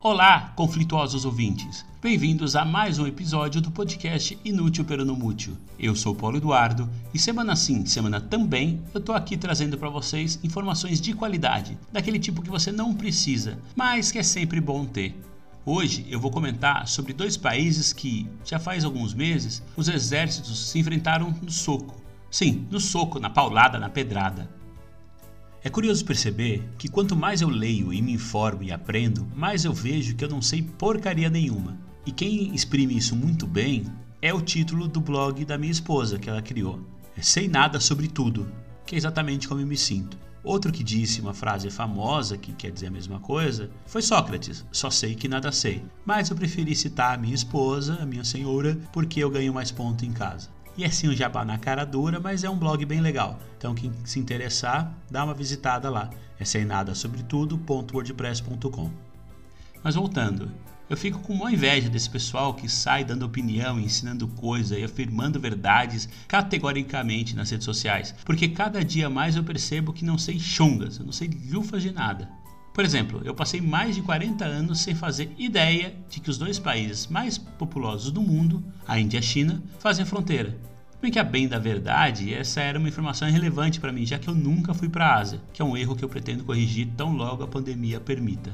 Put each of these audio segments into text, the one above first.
Olá, conflituosos ouvintes. Bem-vindos a mais um episódio do podcast Inútil Peronomútil. Eu sou Paulo Eduardo e semana sim, semana também, eu tô aqui trazendo para vocês informações de qualidade, daquele tipo que você não precisa, mas que é sempre bom ter. Hoje eu vou comentar sobre dois países que, já faz alguns meses, os exércitos se enfrentaram no soco. Sim, no soco, na paulada, na pedrada. É curioso perceber que quanto mais eu leio e me informo e aprendo, mais eu vejo que eu não sei porcaria nenhuma. E quem exprime isso muito bem é o título do blog da minha esposa que ela criou. É Sei Nada Sobre Tudo, que é exatamente como eu me sinto. Outro que disse uma frase famosa que quer dizer a mesma coisa foi Sócrates: só sei que nada sei. Mas eu preferi citar a minha esposa, a minha senhora, porque eu ganho mais ponto em casa. E é sim um jabá na cara dura, mas é um blog bem legal. Então quem se interessar, dá uma visitada lá. É sem nada sobre tudo.wordpress.com. Mas voltando, eu fico com uma inveja desse pessoal que sai dando opinião, ensinando coisa e afirmando verdades categoricamente nas redes sociais, porque cada dia mais eu percebo que não sei chongas, eu não sei lufas de nada. Por exemplo, eu passei mais de 40 anos sem fazer ideia de que os dois países mais populosos do mundo, a Índia e a China, fazem fronteira. Bem que a bem da verdade, essa era uma informação relevante para mim, já que eu nunca fui para a Ásia, que é um erro que eu pretendo corrigir tão logo a pandemia permita.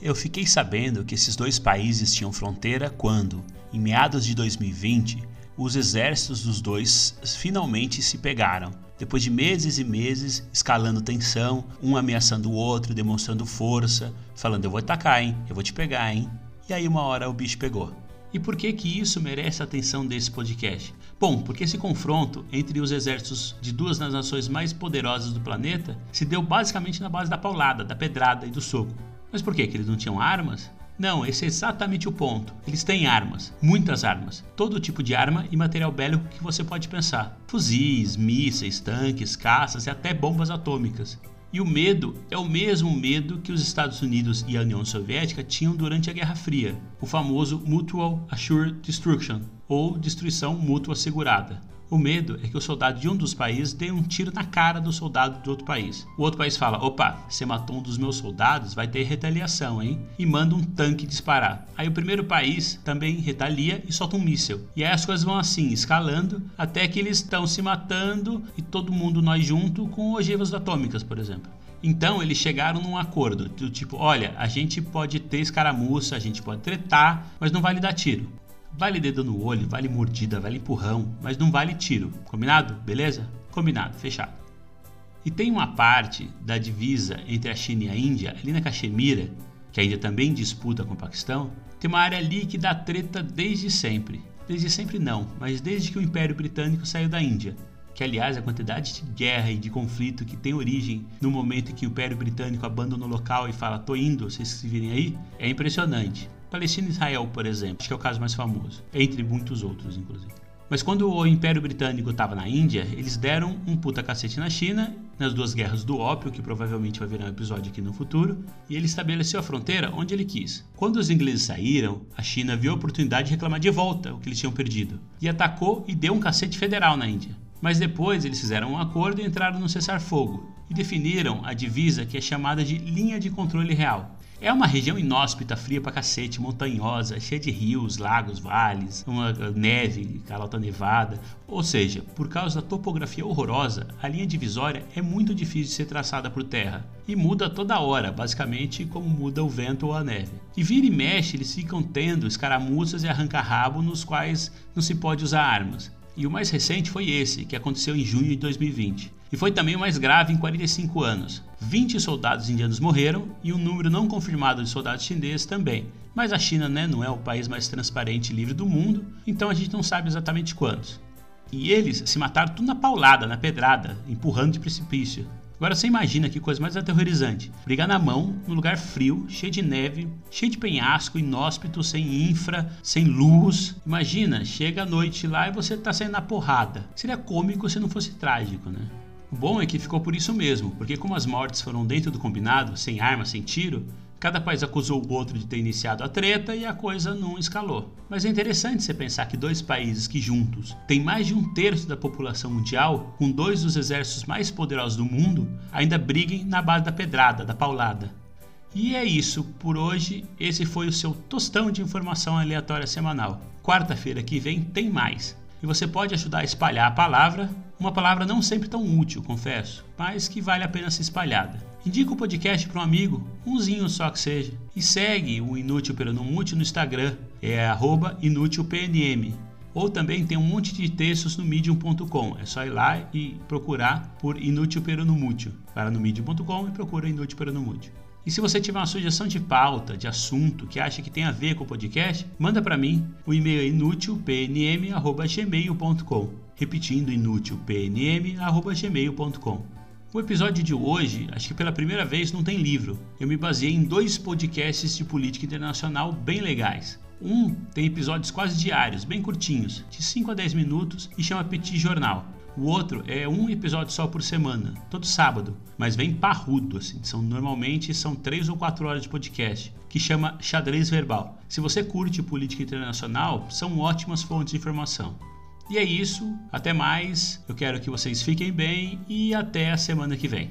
Eu fiquei sabendo que esses dois países tinham fronteira quando, em meados de 2020, os exércitos dos dois finalmente se pegaram. Depois de meses e meses escalando tensão, um ameaçando o outro, demonstrando força, falando eu vou atacar, hein? Eu vou te pegar, hein? E aí uma hora o bicho pegou. E por que que isso merece a atenção desse podcast? Bom, porque esse confronto entre os exércitos de duas das nações mais poderosas do planeta se deu basicamente na base da paulada, da pedrada e do soco. Mas por quê? Que eles não tinham armas? Não, esse é exatamente o ponto. Eles têm armas, muitas armas, todo tipo de arma e material bélico que você pode pensar: fuzis, mísseis, tanques, caças e até bombas atômicas. E o medo é o mesmo medo que os Estados Unidos e a União Soviética tinham durante a Guerra Fria, o famoso Mutual Assured Destruction, ou destruição mútua assegurada. O medo é que o soldado de um dos países dê um tiro na cara do soldado do outro país. O outro país fala: opa, você matou um dos meus soldados, vai ter retaliação, hein? E manda um tanque disparar. Aí o primeiro país também retalia e solta um míssil. E aí as coisas vão assim, escalando, até que eles estão se matando e todo mundo nós junto com ogivas atômicas, por exemplo. Então eles chegaram num acordo do tipo: olha, a gente pode ter escaramuça, a gente pode tretar, mas não vale dar tiro. Vale dedo no olho, vale mordida, vale empurrão, mas não vale tiro. Combinado? Beleza? Combinado, fechado. E tem uma parte da divisa entre a China e a Índia, ali na Caxemira, que a Índia também disputa com o Paquistão, tem uma área ali que dá treta desde sempre. Desde sempre não, mas desde que o Império Britânico saiu da Índia. Que aliás a quantidade de guerra e de conflito que tem origem no momento em que o Império Britânico abandona o local e fala tô indo, vocês se virem aí, é impressionante. Palestina e Israel, por exemplo, acho que é o caso mais famoso, entre muitos outros, inclusive. Mas quando o Império Britânico estava na Índia, eles deram um puta cacete na China, nas duas guerras do ópio, que provavelmente vai virar um episódio aqui no futuro, e ele estabeleceu a fronteira onde ele quis. Quando os ingleses saíram, a China viu a oportunidade de reclamar de volta o que eles tinham perdido, e atacou e deu um cacete federal na Índia. Mas depois eles fizeram um acordo e entraram no cessar-fogo, e definiram a divisa que é chamada de linha de controle real. É uma região inóspita, fria pra cacete, montanhosa, cheia de rios, lagos, vales, uma neve, calota nevada. Ou seja, por causa da topografia horrorosa, a linha divisória é muito difícil de ser traçada por terra e muda toda hora, basicamente como muda o vento ou a neve. E vira e mexe, eles ficam tendo escaramuças e arranca-rabo nos quais não se pode usar armas. E o mais recente foi esse, que aconteceu em junho de 2020. E foi também o mais grave em 45 anos. 20 soldados indianos morreram e um número não confirmado de soldados chineses também. Mas a China né, não é o país mais transparente e livre do mundo, então a gente não sabe exatamente quantos. E eles se mataram tudo na paulada, na pedrada, empurrando de precipício. Agora você imagina que coisa mais aterrorizante. Brigar na mão, num lugar frio, cheio de neve, cheio de penhasco, inóspito, sem infra, sem luz. Imagina, chega a noite lá e você tá saindo na porrada. Seria cômico se não fosse trágico, né? O bom é que ficou por isso mesmo, porque como as mortes foram dentro do combinado, sem arma, sem tiro, Cada país acusou o outro de ter iniciado a treta e a coisa não escalou. Mas é interessante você pensar que dois países que juntos têm mais de um terço da população mundial, com dois dos exércitos mais poderosos do mundo, ainda briguem na base da pedrada, da paulada. E é isso por hoje. Esse foi o seu tostão de informação aleatória semanal. Quarta-feira que vem tem mais. E você pode ajudar a espalhar a palavra, uma palavra não sempre tão útil, confesso, mas que vale a pena ser espalhada. Indica o podcast para um amigo, umzinho só que seja. E segue o Inútil Peronomútil no Instagram, é inútilpnm. Ou também tem um monte de textos no medium.com. É só ir lá e procurar por Inútil Peronomútil. Vai lá no medium.com e procura Inútil Peronomútil. E se você tiver uma sugestão de pauta, de assunto que acha que tem a ver com o podcast, manda para mim. O e-mail é inútilpnm@gmail.com. Repetindo inútilpnm@gmail.com. O episódio de hoje, acho que pela primeira vez, não tem livro. Eu me baseei em dois podcasts de política internacional bem legais. Um tem episódios quase diários, bem curtinhos, de 5 a 10 minutos e chama Petit Jornal. O outro é um episódio só por semana, todo sábado, mas vem parrudo, assim. São normalmente são três ou quatro horas de podcast, que chama Xadrez Verbal. Se você curte política internacional, são ótimas fontes de informação. E é isso, até mais. Eu quero que vocês fiquem bem e até a semana que vem.